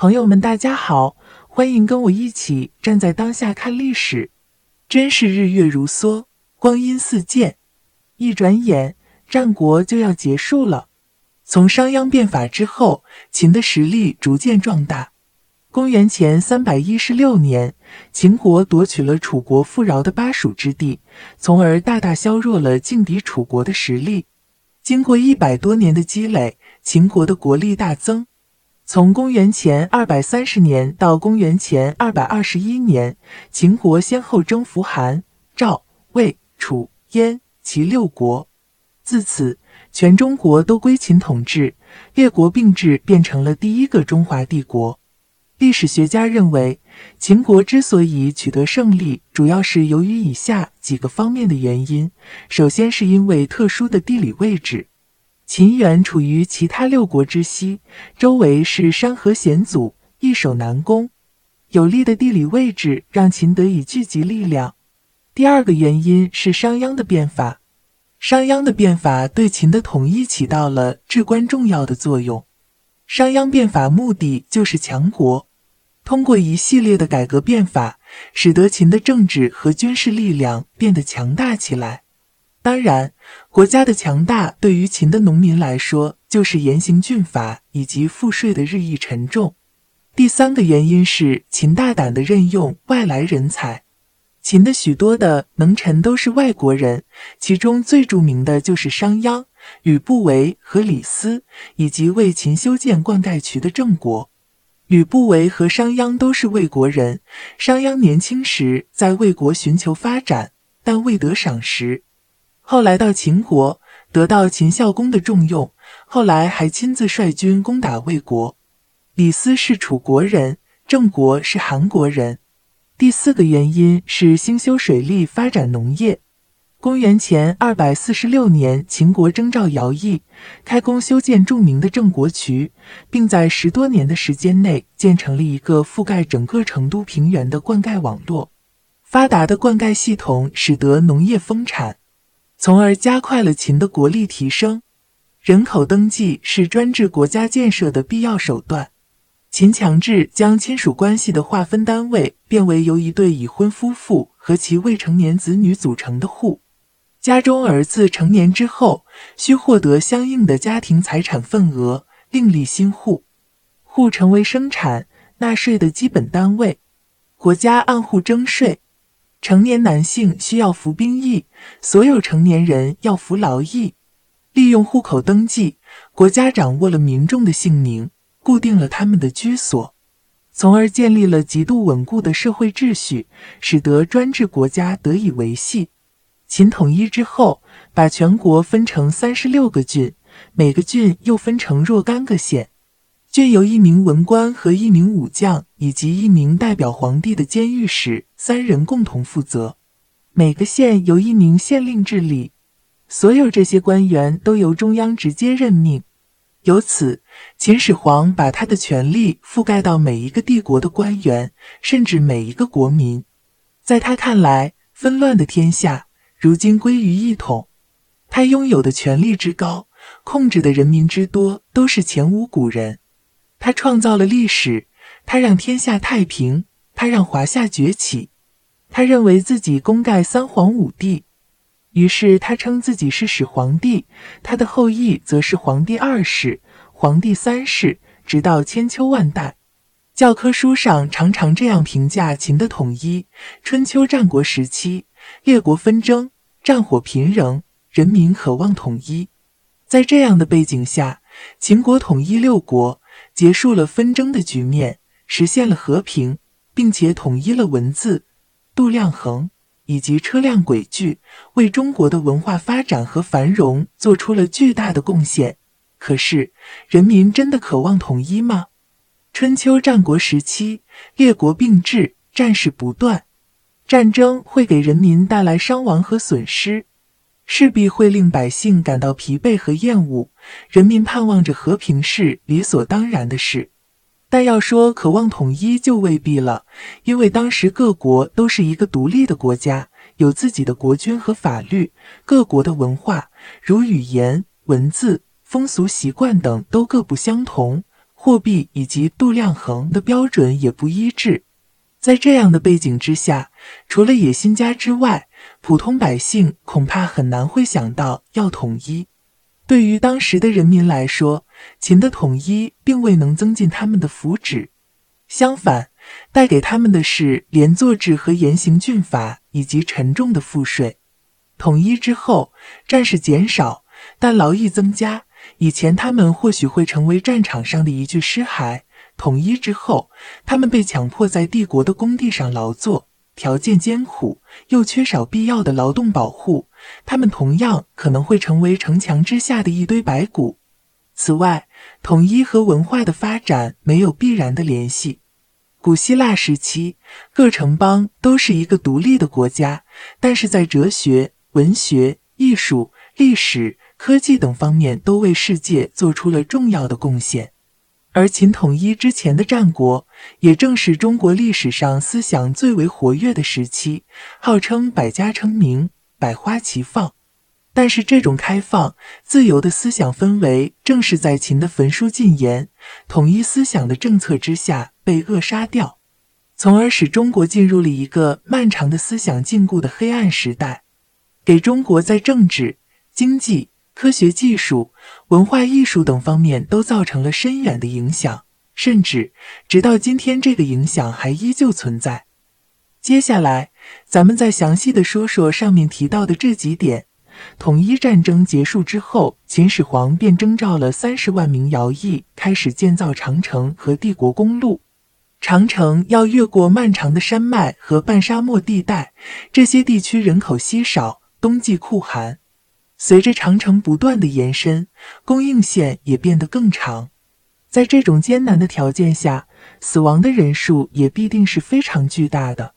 朋友们，大家好，欢迎跟我一起站在当下看历史。真是日月如梭，光阴似箭，一转眼，战国就要结束了。从商鞅变法之后，秦的实力逐渐壮大。公元前三百一十六年，秦国夺取了楚国富饶的巴蜀之地，从而大大削弱了劲敌楚国的实力。经过一百多年的积累，秦国的国力大增。从公元前二百三十年到公元前二百二十一年，秦国先后征服韩、赵、魏、楚、燕、齐六国。自此，全中国都归秦统治，列国并治，变成了第一个中华帝国。历史学家认为，秦国之所以取得胜利，主要是由于以下几个方面的原因。首先，是因为特殊的地理位置。秦原处于其他六国之西，周围是山河险阻，易守难攻。有利的地理位置让秦得以聚集力量。第二个原因是商鞅的变法，商鞅的变法对秦的统一起到了至关重要的作用。商鞅变法目的就是强国，通过一系列的改革变法，使得秦的政治和军事力量变得强大起来。当然，国家的强大对于秦的农民来说，就是严刑峻法以及赋税的日益沉重。第三个原因是秦大胆地任用外来人才，秦的许多的能臣都是外国人，其中最著名的就是商鞅、吕不韦和李斯，以及为秦修建灌溉渠的郑国。吕不韦和商鞅都是魏国人，商鞅年轻时在魏国寻求发展，但未得赏识。后来到秦国，得到秦孝公的重用，后来还亲自率军攻打魏国。李斯是楚国人，郑国是韩国人。第四个原因是兴修水利，发展农业。公元前二百四十六年，秦国征召徭役，开工修建著名的郑国渠，并在十多年的时间内建成了一个覆盖整个成都平原的灌溉网络。发达的灌溉系统使得农业丰产。从而加快了秦的国力提升。人口登记是专制国家建设的必要手段。秦强制将亲属关系的划分单位变为由一对已婚夫妇和其未成年子女组成的户。家中儿子成年之后，需获得相应的家庭财产份额，另立新户。户成为生产纳税的基本单位，国家按户征税。成年男性需要服兵役，所有成年人要服劳役。利用户口登记，国家掌握了民众的姓名，固定了他们的居所，从而建立了极度稳固的社会秩序，使得专制国家得以维系。秦统一之后，把全国分成三十六个郡，每个郡又分成若干个县。郡由一名文官和一名武将以及一名代表皇帝的监狱使三人共同负责，每个县由一名县令治理，所有这些官员都由中央直接任命。由此，秦始皇把他的权力覆盖到每一个帝国的官员，甚至每一个国民。在他看来，纷乱的天下如今归于一统，他拥有的权力之高，控制的人民之多，都是前无古人。他创造了历史，他让天下太平，他让华夏崛起，他认为自己功盖三皇五帝，于是他称自己是始皇帝，他的后裔则是皇帝二世、皇帝三世，直到千秋万代。教科书上常常这样评价秦的统一：春秋战国时期，列国纷争，战火频仍，人民渴望统一。在这样的背景下，秦国统一六国。结束了纷争的局面，实现了和平，并且统一了文字、度量衡以及车辆轨距，为中国的文化发展和繁荣做出了巨大的贡献。可是，人民真的渴望统一吗？春秋战国时期，列国并治，战事不断，战争会给人民带来伤亡和损失。势必会令百姓感到疲惫和厌恶，人民盼望着和平是理所当然的事。但要说渴望统一就未必了，因为当时各国都是一个独立的国家，有自己的国君和法律，各国的文化如语言、文字、风俗习惯等都各不相同，货币以及度量衡的标准也不一致。在这样的背景之下，除了野心家之外，普通百姓恐怕很难会想到要统一。对于当时的人民来说，秦的统一并未能增进他们的福祉，相反，带给他们的是连坐制和严刑峻法以及沉重的赋税。统一之后，战事减少，但劳役增加。以前他们或许会成为战场上的一具尸骸。统一之后，他们被强迫在帝国的工地上劳作，条件艰苦，又缺少必要的劳动保护。他们同样可能会成为城墙之下的一堆白骨。此外，统一和文化的发展没有必然的联系。古希腊时期，各城邦都是一个独立的国家，但是在哲学、文学、艺术、历史、科技等方面都为世界做出了重要的贡献。而秦统一之前的战国，也正是中国历史上思想最为活跃的时期，号称百家争鸣、百花齐放。但是，这种开放、自由的思想氛围，正是在秦的焚书禁言、统一思想的政策之下被扼杀掉，从而使中国进入了一个漫长的思想禁锢的黑暗时代，给中国在政治、经济。科学技术、文化艺术等方面都造成了深远的影响，甚至直到今天，这个影响还依旧存在。接下来，咱们再详细的说说上面提到的这几点。统一战争结束之后，秦始皇便征召了三十万名徭役，开始建造长城和帝国公路。长城要越过漫长的山脉和半沙漠地带，这些地区人口稀少，冬季酷寒。随着长城不断的延伸，供应线也变得更长。在这种艰难的条件下，死亡的人数也必定是非常巨大的。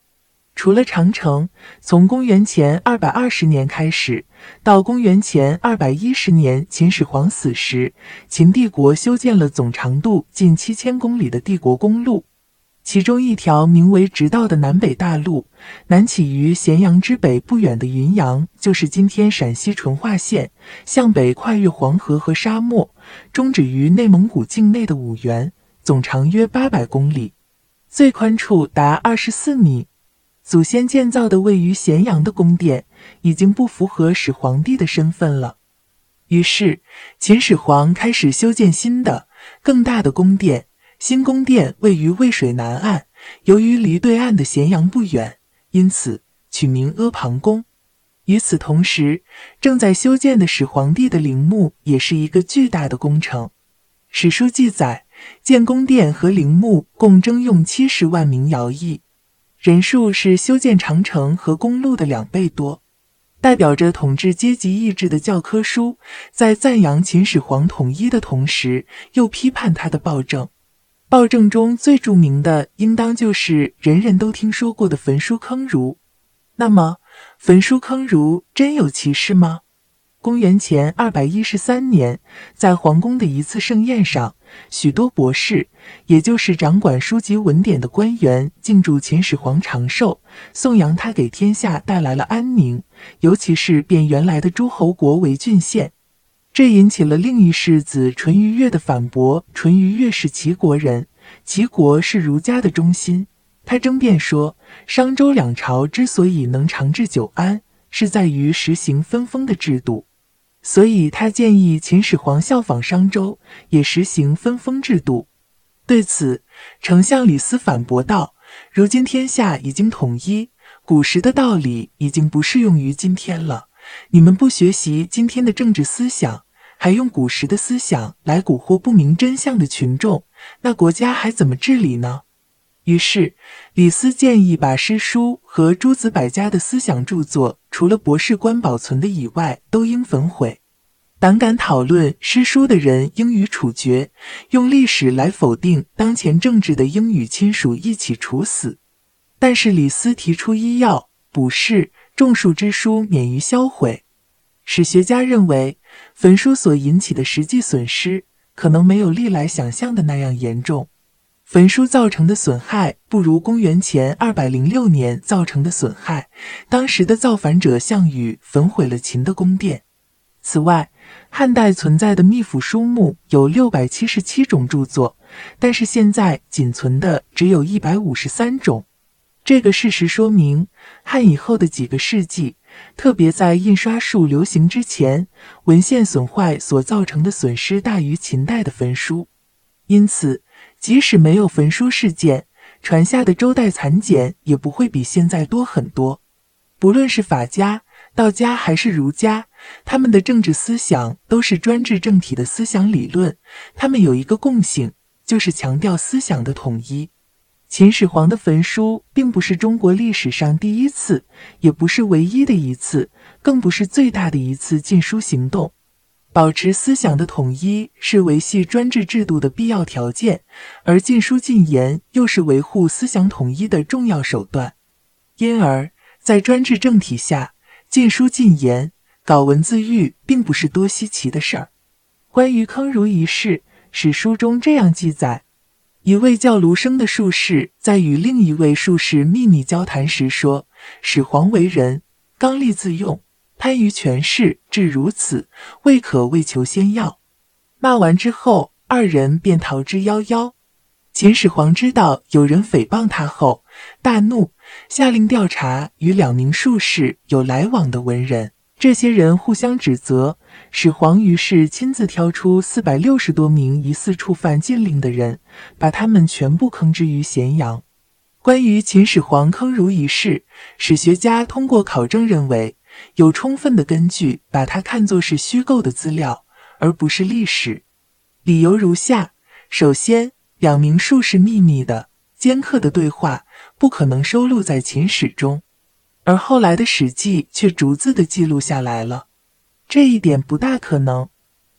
除了长城，从公元前二百二十年开始，到公元前二百一十年秦始皇死时，秦帝国修建了总长度近七千公里的帝国公路。其中一条名为直道的南北大路，南起于咸阳之北不远的云阳，就是今天陕西淳化县，向北跨越黄河和沙漠，终止于内蒙古境内的五原，总长约八百公里，最宽处达二十四米。祖先建造的位于咸阳的宫殿，已经不符合始皇帝的身份了。于是，秦始皇开始修建新的、更大的宫殿。新宫殿位于渭水南岸，由于离对岸的咸阳不远，因此取名阿房宫。与此同时，正在修建的始皇帝的陵墓也是一个巨大的工程。史书记载，建宫殿和陵墓共征用七十万名徭役，人数是修建长城和公路的两倍多。代表着统治阶级意志的教科书，在赞扬秦始皇统一的同时，又批判他的暴政。暴政中最著名的，应当就是人人都听说过的焚书坑儒。那么，焚书坑儒真有其事吗？公元前二百一十三年，在皇宫的一次盛宴上，许多博士，也就是掌管书籍文典的官员，敬祝秦始皇长寿，颂扬他给天下带来了安宁，尤其是变原来的诸侯国为郡县。这引起了另一世子淳于越的反驳。淳于越是齐国人，齐国是儒家的中心。他争辩说，商周两朝之所以能长治久安，是在于实行分封的制度。所以他建议秦始皇效仿商周，也实行分封制度。对此，丞相李斯反驳道：“如今天下已经统一，古时的道理已经不适用于今天了。”你们不学习今天的政治思想，还用古时的思想来蛊惑不明真相的群众，那国家还怎么治理呢？于是，李斯建议把诗书和诸子百家的思想著作，除了博士官保存的以外，都应焚毁。胆敢讨论诗书的人应予处决，用历史来否定当前政治的应与亲属一起处死。但是，李斯提出医药补士。种树之书免于销毁。史学家认为，焚书所引起的实际损失可能没有历来想象的那样严重。焚书造成的损害不如公元前二百零六年造成的损害。当时的造反者项羽焚毁了秦的宫殿。此外，汉代存在的秘府书目有六百七十七种著作，但是现在仅存的只有一百五十三种。这个事实说明，汉以后的几个世纪，特别在印刷术流行之前，文献损坏所造成的损失大于秦代的焚书。因此，即使没有焚书事件，传下的周代残简也不会比现在多很多。不论是法家、道家还是儒家，他们的政治思想都是专制政体的思想理论。他们有一个共性，就是强调思想的统一。秦始皇的焚书并不是中国历史上第一次，也不是唯一的一次，更不是最大的一次禁书行动。保持思想的统一是维系专制制度的必要条件，而禁书禁言又是维护思想统一的重要手段。因而，在专制政体下，禁书禁言、搞文字狱并不是多稀奇的事儿。关于坑儒一事，史书中这样记载。一位叫卢生的术士在与另一位术士秘密交谈时说：“始皇为人刚戾自用，贪于权势，至如此，未可为求仙药。”骂完之后，二人便逃之夭夭。秦始皇知道有人诽谤他后，大怒，下令调查与两名术士有来往的文人。这些人互相指责，始皇于是亲自挑出四百六十多名疑似触犯禁令的人，把他们全部坑之于咸阳。关于秦始皇坑儒一事，史学家通过考证认为，有充分的根据把它看作是虚构的资料，而不是历史。理由如下：首先，两名术士秘密的、尖刻的对话不可能收录在秦史中。而后来的《史记》却逐字的记录下来了，这一点不大可能。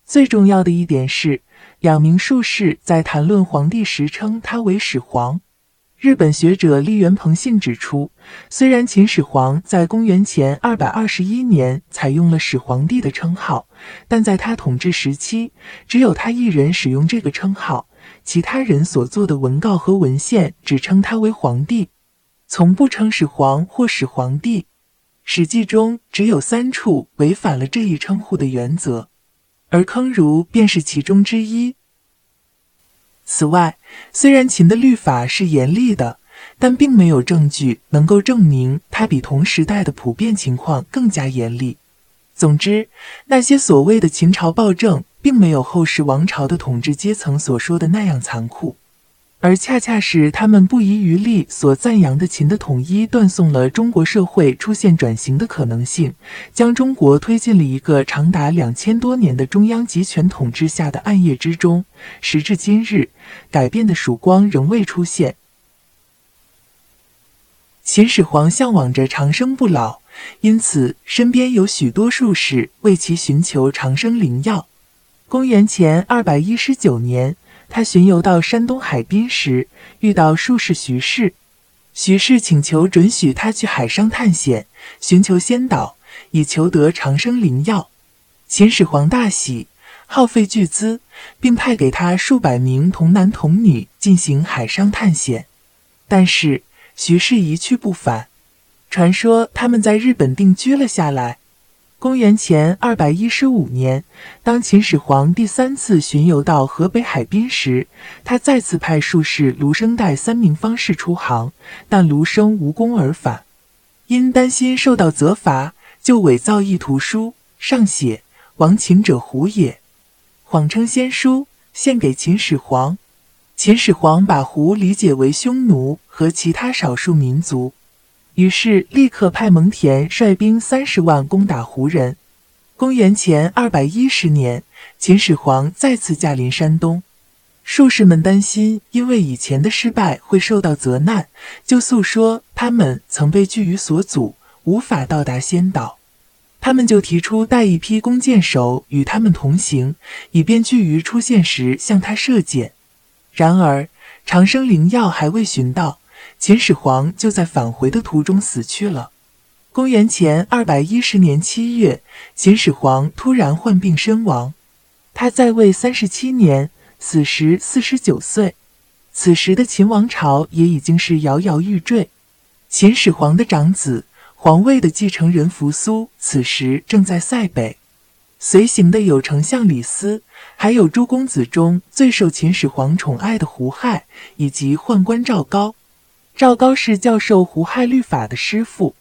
最重要的一点是，两名术士在谈论皇帝时称他为始皇。日本学者立原朋信指出，虽然秦始皇在公元前二百二十一年采用了始皇帝的称号，但在他统治时期，只有他一人使用这个称号，其他人所做的文告和文献只称他为皇帝。从不称始皇或始皇帝，《史记》中只有三处违反了这一称呼的原则，而坑儒便是其中之一。此外，虽然秦的律法是严厉的，但并没有证据能够证明它比同时代的普遍情况更加严厉。总之，那些所谓的秦朝暴政，并没有后世王朝的统治阶层所说的那样残酷。而恰恰是他们不遗余力所赞扬的秦的统一，断送了中国社会出现转型的可能性，将中国推进了一个长达两千多年的中央集权统治下的暗夜之中。时至今日，改变的曙光仍未出现。秦始皇向往着长生不老，因此身边有许多术士为其寻求长生灵药。公元前二百一十九年。他巡游到山东海滨时，遇到术士徐氏。徐氏请求准许他去海上探险，寻求仙岛，以求得长生灵药。秦始皇大喜，耗费巨资，并派给他数百名童男童女进行海上探险。但是徐氏一去不返，传说他们在日本定居了下来。公元前二百一十五年，当秦始皇第三次巡游到河北海滨时，他再次派术士卢生带三名方士出航，但卢生无功而返。因担心受到责罚，就伪造一图书，上写“亡秦者胡也”，谎称仙书，献给秦始皇。秦始皇把胡理解为匈奴和其他少数民族。于是，立刻派蒙恬率兵三十万攻打胡人。公元前二百一十年，秦始皇再次驾临山东。术士们担心，因为以前的失败会受到责难，就诉说他们曾被拒于所阻，无法到达仙岛。他们就提出带一批弓箭手与他们同行，以便巨鱼出现时向他射箭。然而，长生灵药还未寻到。秦始皇就在返回的途中死去了。公元前二百一十年七月，秦始皇突然患病身亡。他在位三十七年，死时四十九岁。此时的秦王朝也已经是摇摇欲坠。秦始皇的长子、皇位的继承人扶苏，此时正在塞北。随行的有丞相李斯，还有诸公子中最受秦始皇宠爱的胡亥，以及宦官赵高。赵高是教授胡亥律法的师傅，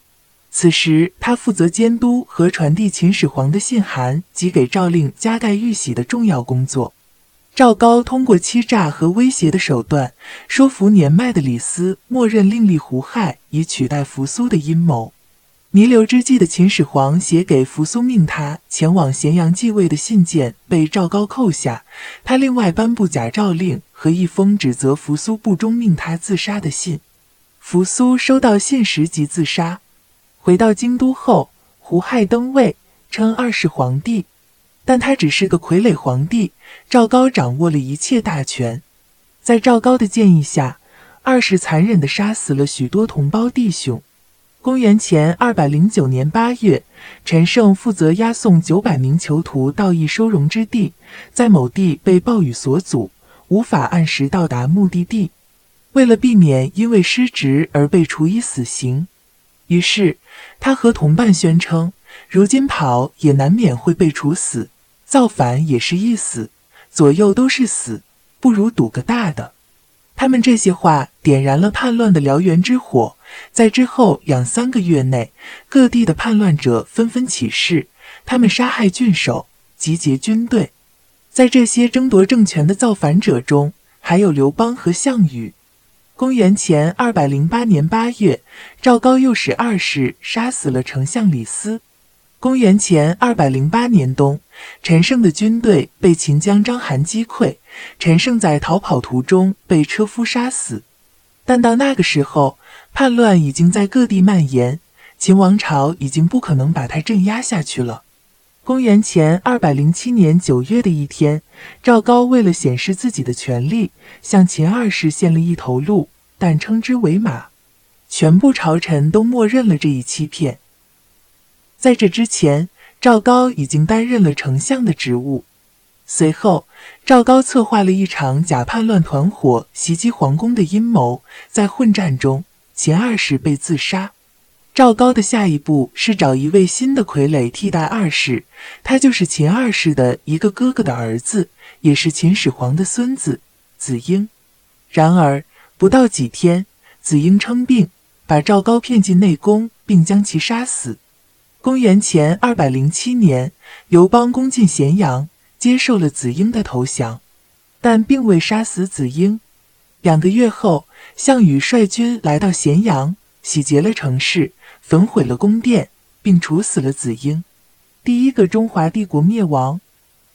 此时他负责监督和传递秦始皇的信函及给诏令加盖玉玺的重要工作。赵高通过欺诈和威胁的手段，说服年迈的李斯默认另立胡亥以取代扶苏的阴谋。弥留之际的秦始皇写给扶苏命他前往咸阳继位的信件被赵高扣下，他另外颁布假诏令和一封指责扶苏不忠命他自杀的信。扶苏收到信时即自杀。回到京都后，胡亥登位，称二世皇帝，但他只是个傀儡皇帝。赵高掌握了一切大权，在赵高的建议下，二世残忍地杀死了许多同胞弟兄。公元前二百零九年八月，陈胜负责押送九百名囚徒到一收容之地，在某地被暴雨所阻，无法按时到达目的地。为了避免因为失职而被处以死刑，于是他和同伴宣称：“如今跑也难免会被处死，造反也是一死，左右都是死，不如赌个大的。”他们这些话点燃了叛乱的燎原之火。在之后两三个月内，各地的叛乱者纷纷起事，他们杀害郡守，集结军队。在这些争夺政权的造反者中，还有刘邦和项羽。公元前二百零八年八月，赵高诱使二世杀死了丞相李斯。公元前二百零八年冬，陈胜的军队被秦将章邯击溃，陈胜在逃跑途中被车夫杀死。但到那个时候，叛乱已经在各地蔓延，秦王朝已经不可能把他镇压下去了。公元前二百零七年九月的一天，赵高为了显示自己的权力，向秦二世献了一头鹿，但称之为马。全部朝臣都默认了这一欺骗。在这之前，赵高已经担任了丞相的职务。随后，赵高策划了一场假叛乱团伙袭击皇宫的阴谋，在混战中。秦二世被自杀，赵高的下一步是找一位新的傀儡替代二世，他就是秦二世的一个哥哥的儿子，也是秦始皇的孙子子婴。然而不到几天，子婴称病，把赵高骗进内宫，并将其杀死。公元前二百零七年，刘邦攻进咸阳，接受了子婴的投降，但并未杀死子婴。两个月后，项羽率军来到咸阳，洗劫了城市，焚毁了宫殿，并处死了子婴。第一个中华帝国灭亡。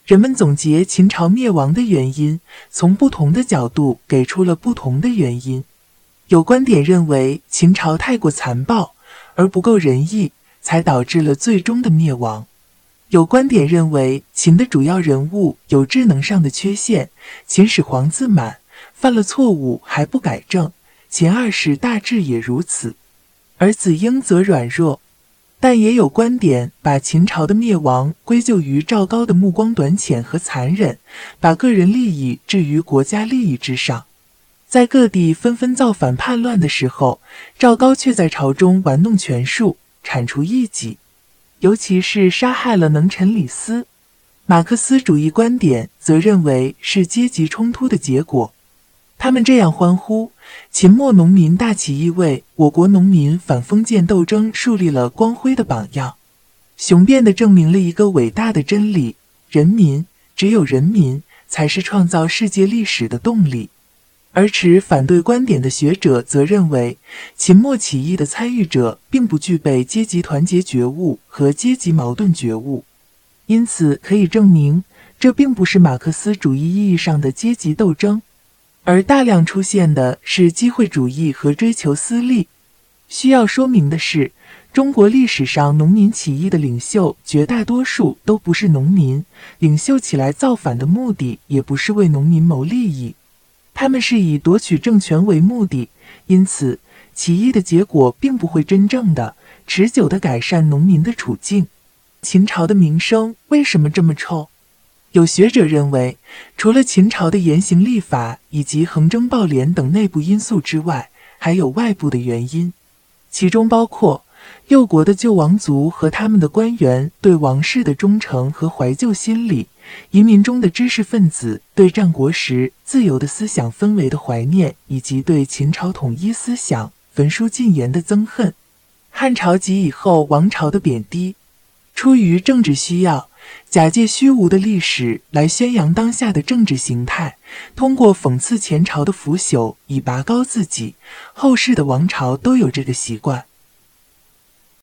人们总结秦朝灭亡的原因，从不同的角度给出了不同的原因。有观点认为秦朝太过残暴而不够仁义，才导致了最终的灭亡。有观点认为秦的主要人物有智能上的缺陷，秦始皇自满。犯了错误还不改正，秦二世大致也如此，而子婴则软弱。但也有观点把秦朝的灭亡归咎于赵高的目光短浅和残忍，把个人利益置于国家利益之上。在各地纷纷造反叛乱的时候，赵高却在朝中玩弄权术，铲除异己，尤其是杀害了能臣李斯。马克思主义观点则认为是阶级冲突的结果。他们这样欢呼：秦末农民大起义为我国农民反封建斗争树立了光辉的榜样，雄辩地证明了一个伟大的真理：人民，只有人民才是创造世界历史的动力。而持反对观点的学者则认为，秦末起义的参与者并不具备阶级团结觉悟和阶级矛盾觉悟，因此可以证明，这并不是马克思主义意义上的阶级斗争。而大量出现的是机会主义和追求私利。需要说明的是，中国历史上农民起义的领袖绝大多数都不是农民，领袖起来造反的目的也不是为农民谋利益，他们是以夺取政权为目的。因此，起义的结果并不会真正的、持久的改善农民的处境。秦朝的名声为什么这么臭？有学者认为，除了秦朝的严刑立法以及横征暴敛等内部因素之外，还有外部的原因，其中包括六国的旧王族和他们的官员对王室的忠诚和怀旧心理，移民中的知识分子对战国时自由的思想氛围的怀念，以及对秦朝统一思想焚书禁言的憎恨，汉朝及以后王朝的贬低，出于政治需要，假借虚无的历史来宣扬当下的政治形态，通过讽刺前朝的腐朽以拔高自己。后世的王朝都有这个习惯。